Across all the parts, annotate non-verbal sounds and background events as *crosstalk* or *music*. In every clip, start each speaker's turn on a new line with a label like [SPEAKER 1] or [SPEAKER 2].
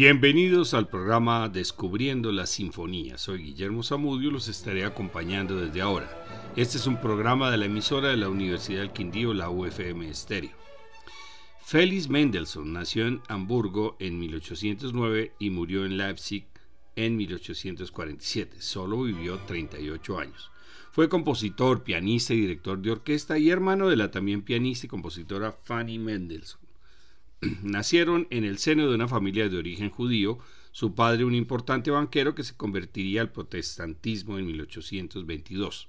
[SPEAKER 1] Bienvenidos al programa Descubriendo la Sinfonía. Soy Guillermo Zamudio, los estaré acompañando desde ahora. Este es un programa de la emisora de la Universidad del Quindío, la UFM Estéreo. Félix Mendelssohn nació en Hamburgo en 1809 y murió en Leipzig en 1847. Solo vivió 38 años. Fue compositor, pianista y director de orquesta y hermano de la también pianista y compositora Fanny Mendelssohn. *clears throat* Nacieron en el seno de una familia de origen judío, su padre un importante banquero que se convertiría al protestantismo en 1822.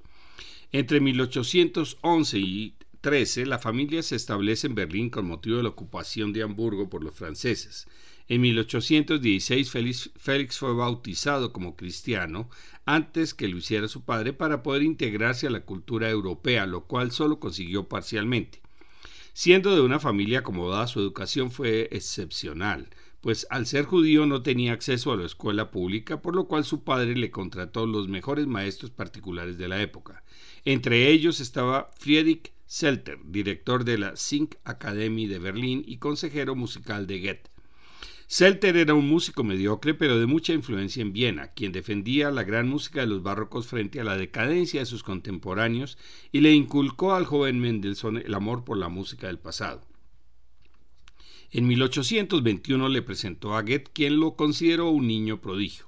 [SPEAKER 1] Entre 1811 y 13, la familia se establece en Berlín con motivo de la ocupación de Hamburgo por los franceses. En 1816 Félix, fue bautizado como cristiano antes que lo hiciera su padre para poder integrarse a la cultura europea, lo cual solo consiguió parcialmente. Siendo de una familia acomodada, su educación fue excepcional, pues al ser judío no tenía acceso a la escuela pública, por lo cual su padre le contrató los mejores maestros particulares de la época. Entre ellos estaba Friedrich Selter, director de la Sing Academy de Berlín y consejero musical de Goethe. Selter era un músico mediocre pero de mucha influencia en Viena, quien defendía la gran música de los barrocos frente a la decadencia de sus contemporáneos y le inculcó al joven Mendelssohn el amor por la música del pasado. En 1821 le presentó a Goethe, quien lo consideró un niño prodigio.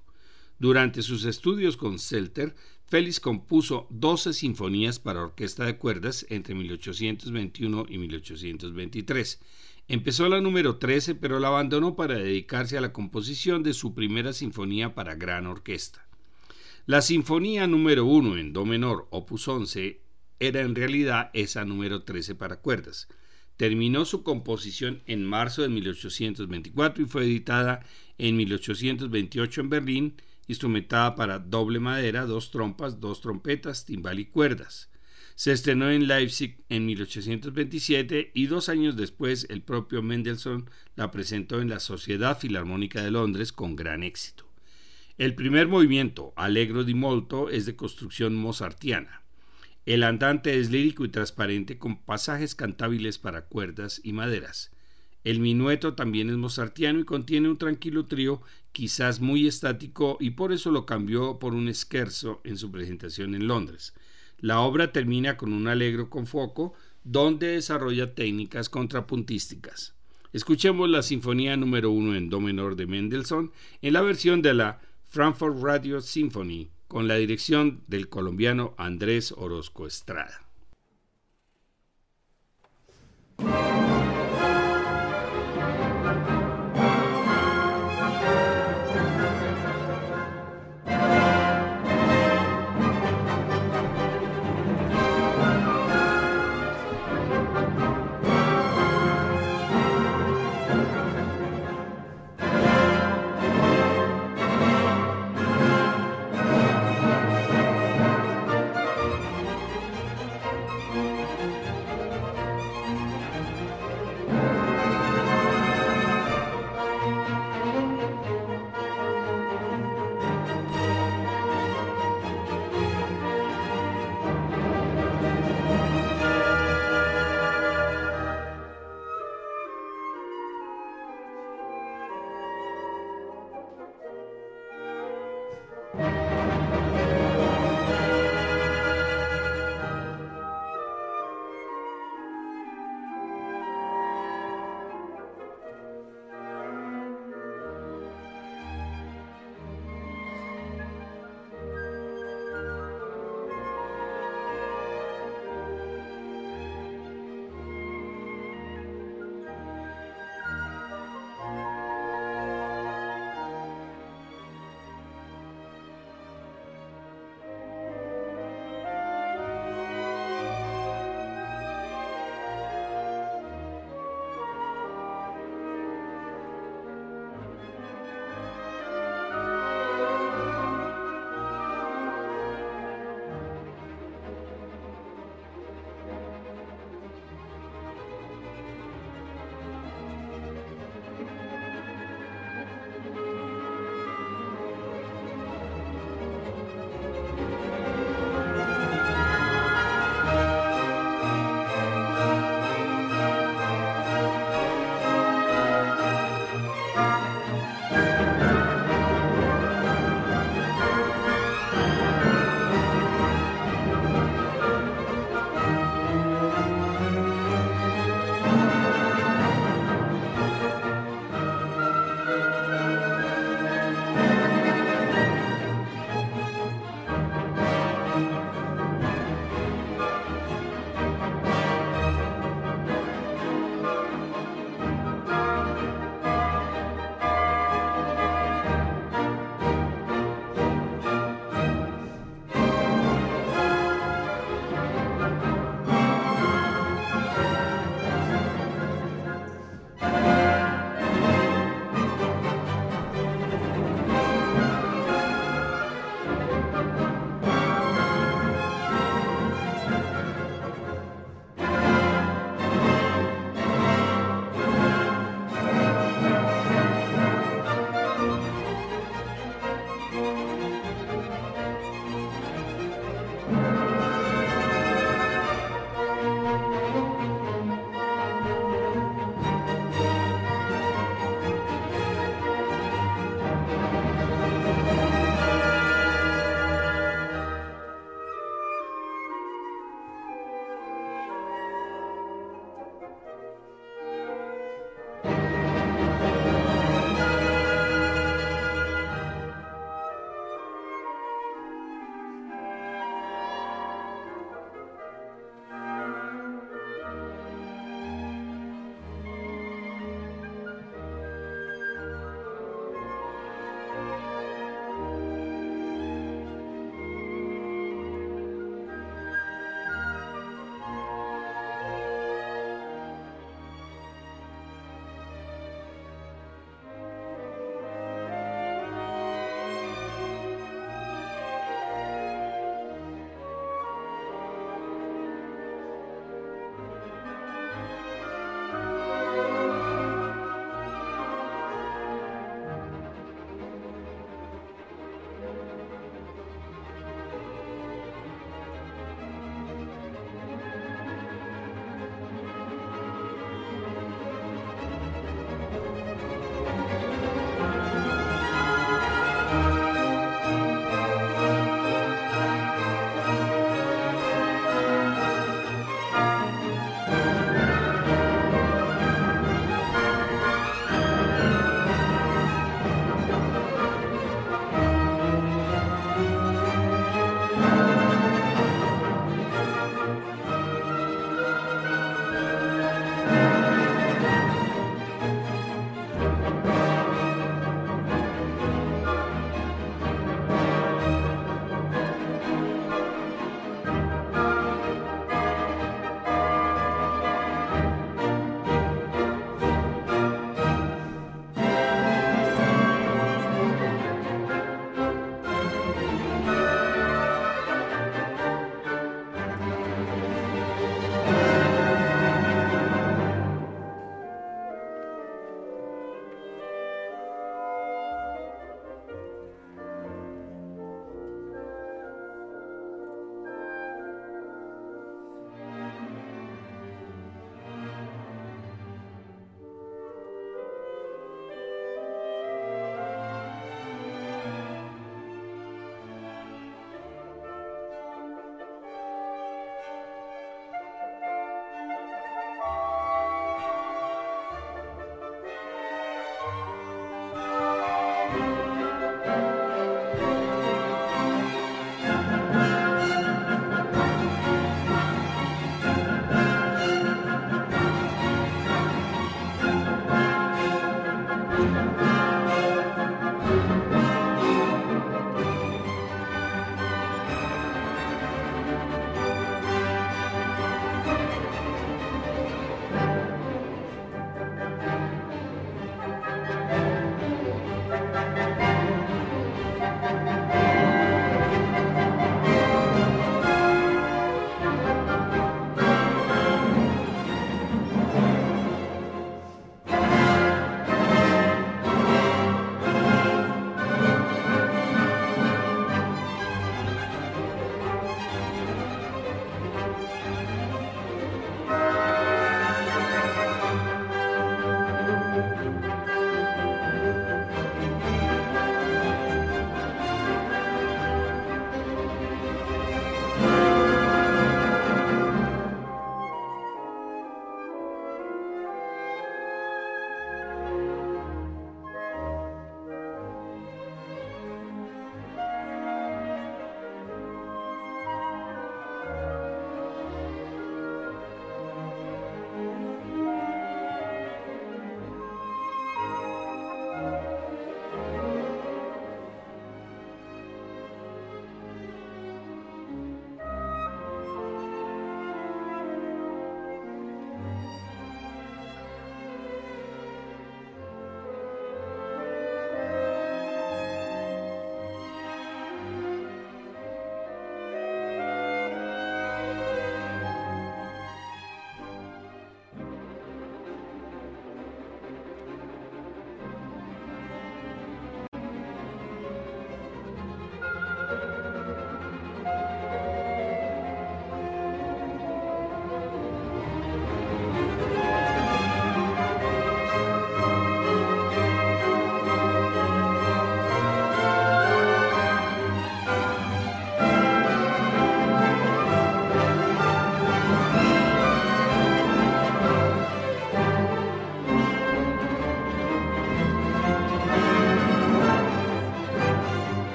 [SPEAKER 1] Durante sus estudios con Selter, Félix compuso 12 sinfonías para orquesta de cuerdas entre 1821 y 1823 Empezó la número 13, pero la abandonó para dedicarse a la composición de su primera sinfonía para gran orquesta. La sinfonía número 1 en do menor, opus 11, era en realidad esa número 13 para cuerdas. Terminó su composición en marzo de 1824 y fue editada en 1828 en Berlín, instrumentada para doble madera, dos trompas, dos trompetas, timbal y cuerdas. Se estrenó en Leipzig en 1827 y dos años después el propio Mendelssohn la presentó en la Sociedad Filarmónica de Londres con gran éxito. El primer movimiento, Allegro di molto, es de construcción mozartiana. El andante es lírico y transparente con pasajes cantables para cuerdas y maderas. El minueto también es mozartiano y contiene un tranquilo trío, quizás muy estático, y por eso lo cambió por un scherzo en su presentación en Londres. La obra termina con un alegro con foco donde desarrolla técnicas contrapuntísticas. Escuchemos la Sinfonía número 1 en Do menor de Mendelssohn en la versión de la Frankfurt Radio Symphony con la dirección del colombiano Andrés Orozco Estrada.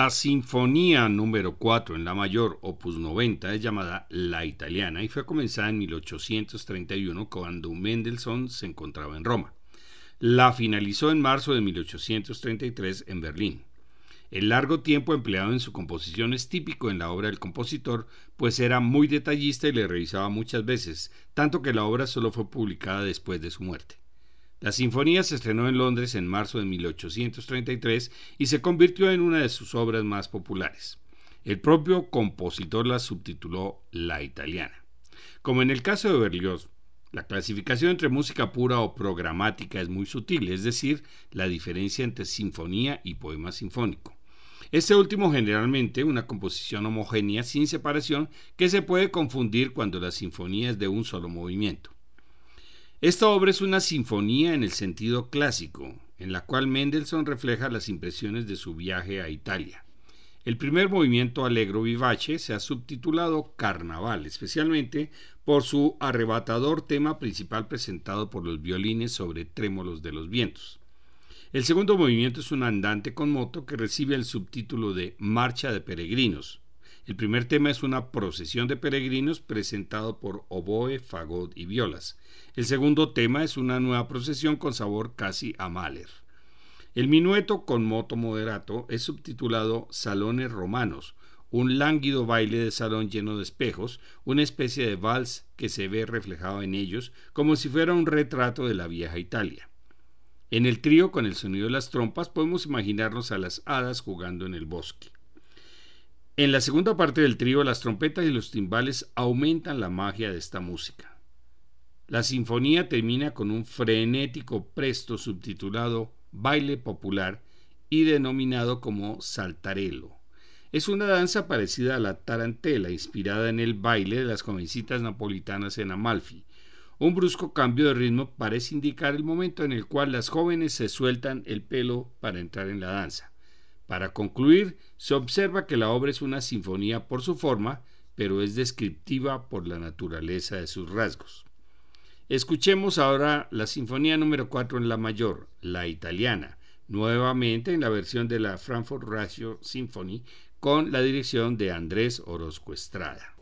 [SPEAKER 1] La Sinfonía número 4 en la mayor, opus 90, es llamada La Italiana y fue comenzada en 1831 cuando Mendelssohn se encontraba en Roma. La finalizó en marzo de 1833 en Berlín. El largo tiempo empleado en su composición es típico en la obra del compositor, pues era muy detallista y le revisaba muchas veces, tanto que la obra solo fue publicada después de su muerte. La sinfonía se estrenó en Londres en marzo de 1833 y se convirtió en una de sus obras más populares. El propio compositor la subtituló La Italiana. Como en el caso de Berlioz, la clasificación entre música pura o programática es muy sutil, es decir, la diferencia entre sinfonía y poema sinfónico. Este último generalmente una composición homogénea sin separación que se puede confundir cuando la sinfonía es de un solo movimiento. Esta obra es una sinfonía en el sentido clásico, en la cual Mendelssohn refleja las impresiones de su viaje a Italia. El primer movimiento Allegro Vivace se ha subtitulado Carnaval, especialmente por su arrebatador tema principal presentado por los violines sobre trémolos de los vientos. El segundo movimiento es un andante con moto que recibe el subtítulo de Marcha de Peregrinos. El primer tema es una procesión de peregrinos presentado por oboe, fagot y violas. El segundo tema es una nueva procesión con sabor casi a Mahler. El minueto con moto moderato es subtitulado Salones Romanos, un lánguido baile de salón lleno de espejos, una especie de vals que se ve reflejado en ellos como si fuera un retrato de la vieja Italia. En el trío con el sonido de las trompas podemos imaginarnos a las hadas jugando en el bosque. En la segunda parte del trío las trompetas y los timbales aumentan la magia de esta música. La sinfonía termina con un frenético presto subtitulado Baile Popular y denominado como Saltarelo. Es una danza parecida a la tarantela, inspirada en el baile de las jovencitas napolitanas en Amalfi. Un brusco cambio de ritmo parece indicar el momento en el cual las jóvenes se sueltan el pelo para entrar en la danza. Para concluir, se observa que la obra es una sinfonía por su forma, pero es descriptiva por la naturaleza de sus rasgos. Escuchemos ahora la Sinfonía número 4 en la mayor, la italiana, nuevamente en la versión de la Frankfurt Radio Symphony con la dirección de Andrés Orozco Estrada.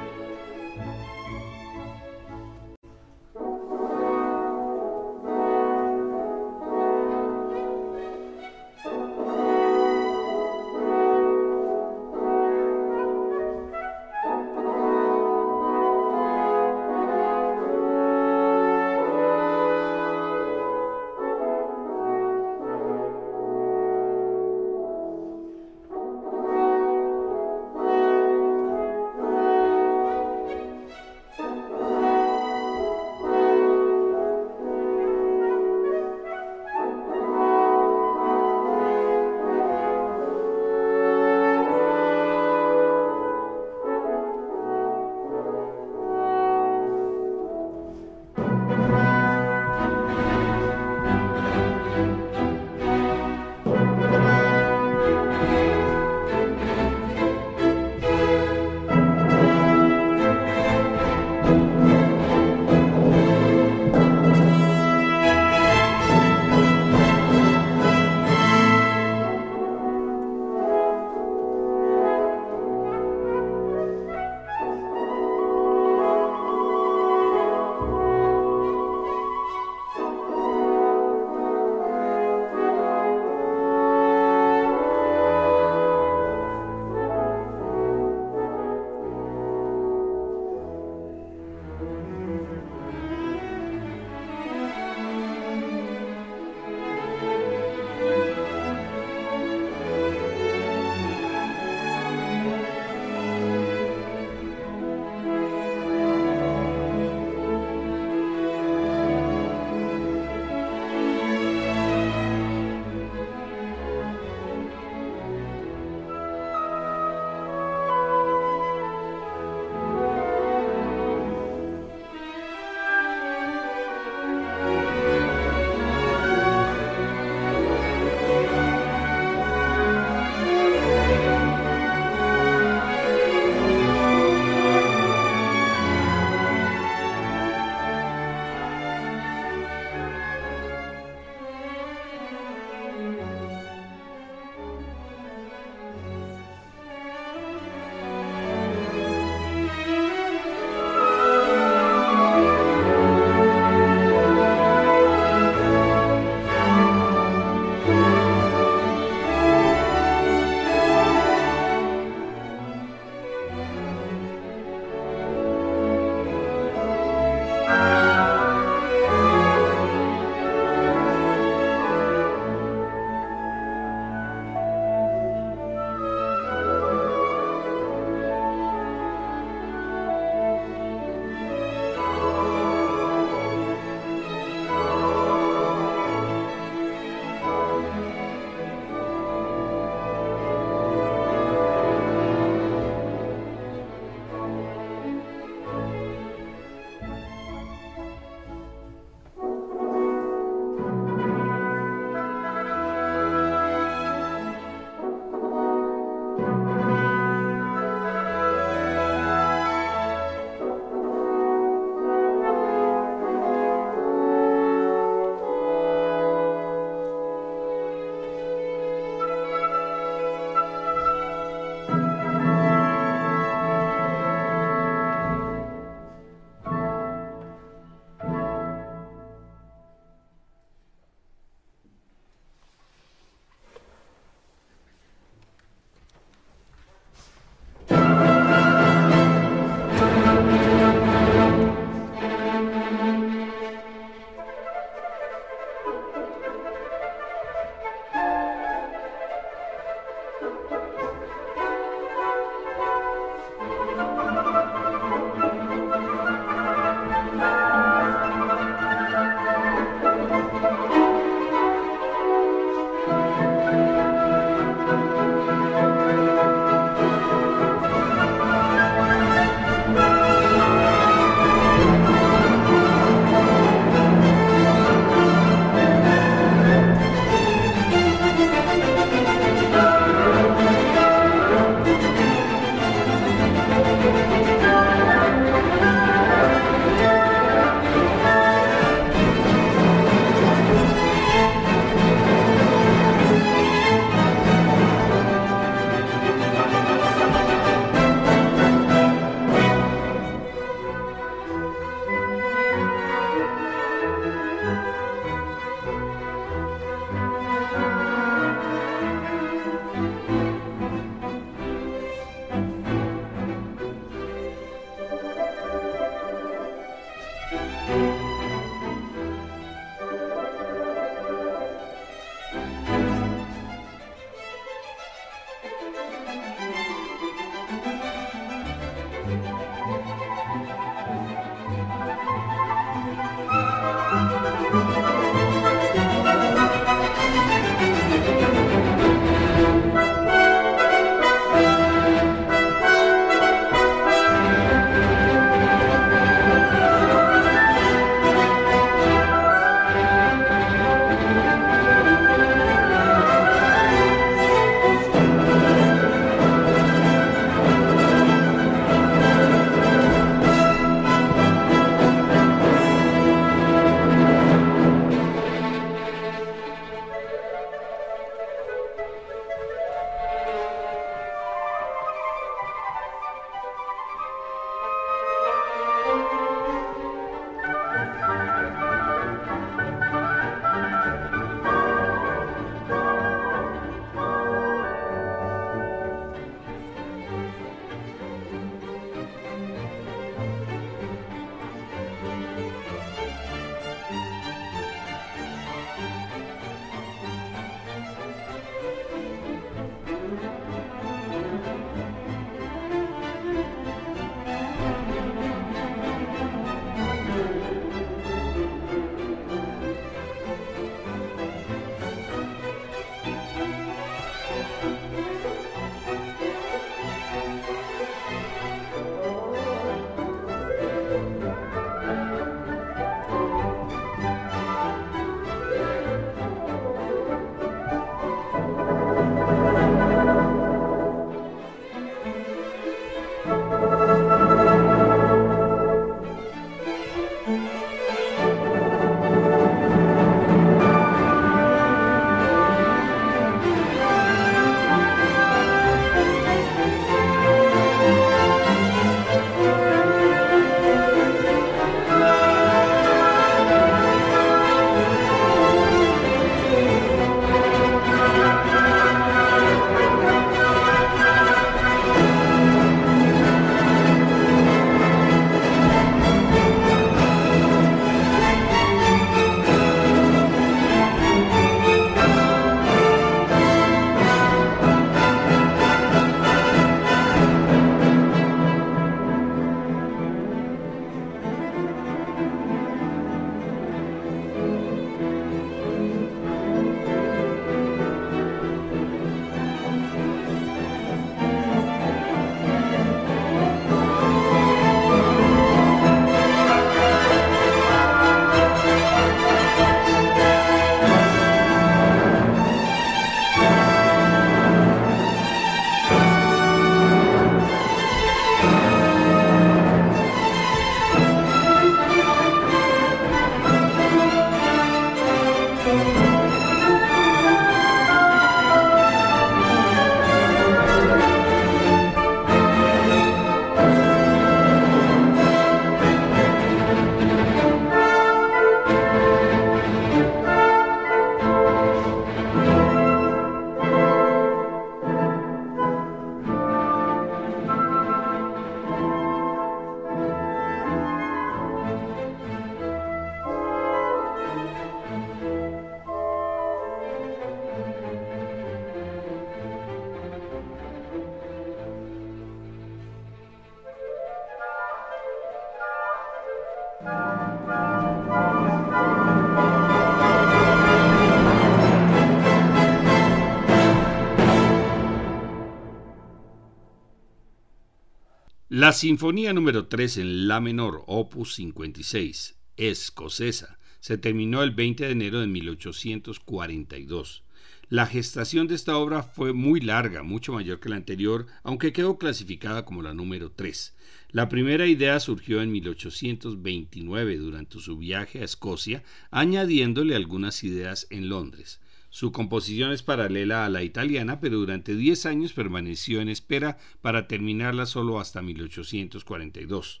[SPEAKER 1] La Sinfonía número 3 en La menor, opus 56, escocesa, se terminó el 20 de enero de 1842. La gestación de esta obra fue muy larga, mucho mayor que la anterior, aunque quedó clasificada como la número 3. La primera idea surgió en 1829 durante su viaje a Escocia, añadiéndole algunas ideas en Londres. Su composición es paralela a la italiana, pero durante 10 años permaneció en espera para terminarla solo hasta 1842.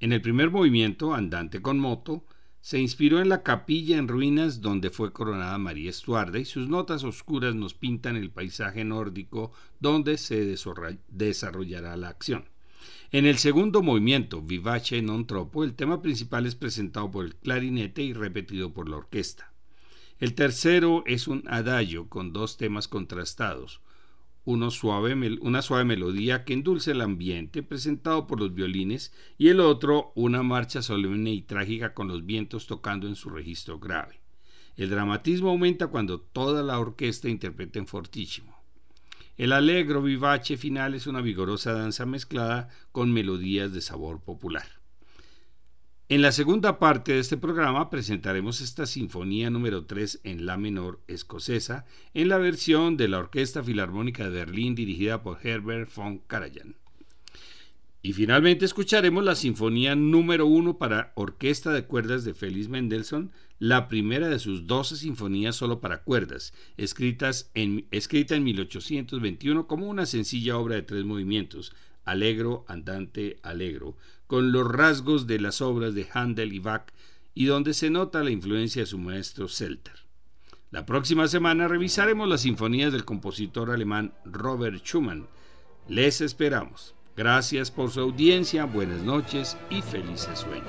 [SPEAKER 1] En el primer movimiento, Andante con moto, se inspiró en la capilla en ruinas donde fue coronada María Estuarda y sus notas oscuras nos pintan el paisaje nórdico donde se desarrollará la acción. En el segundo movimiento, Vivace non troppo, el tema principal es presentado por el clarinete y repetido por la orquesta. El tercero es un adagio con dos temas contrastados, uno suave, una suave melodía que endulce el ambiente presentado por los violines y el otro una marcha solemne y trágica con los vientos tocando en su registro grave. El dramatismo aumenta cuando toda la orquesta interpreta en fortísimo. El alegro vivace final es una vigorosa danza mezclada con melodías de sabor popular. En la segunda parte de este programa presentaremos esta sinfonía número 3 en la menor escocesa en la versión de la Orquesta Filarmónica de Berlín dirigida por Herbert von Karajan. Y finalmente escucharemos la sinfonía número 1 para orquesta de cuerdas de Félix Mendelssohn, la primera de sus 12 sinfonías solo para cuerdas, escritas en, escrita en 1821 como una sencilla obra de tres movimientos, alegro, andante, alegro, con los rasgos de las obras de Handel y Bach y donde se nota la influencia de su maestro Selter. La próxima semana revisaremos las sinfonías del compositor alemán Robert Schumann. Les esperamos. Gracias por su audiencia, buenas noches y felices sueños.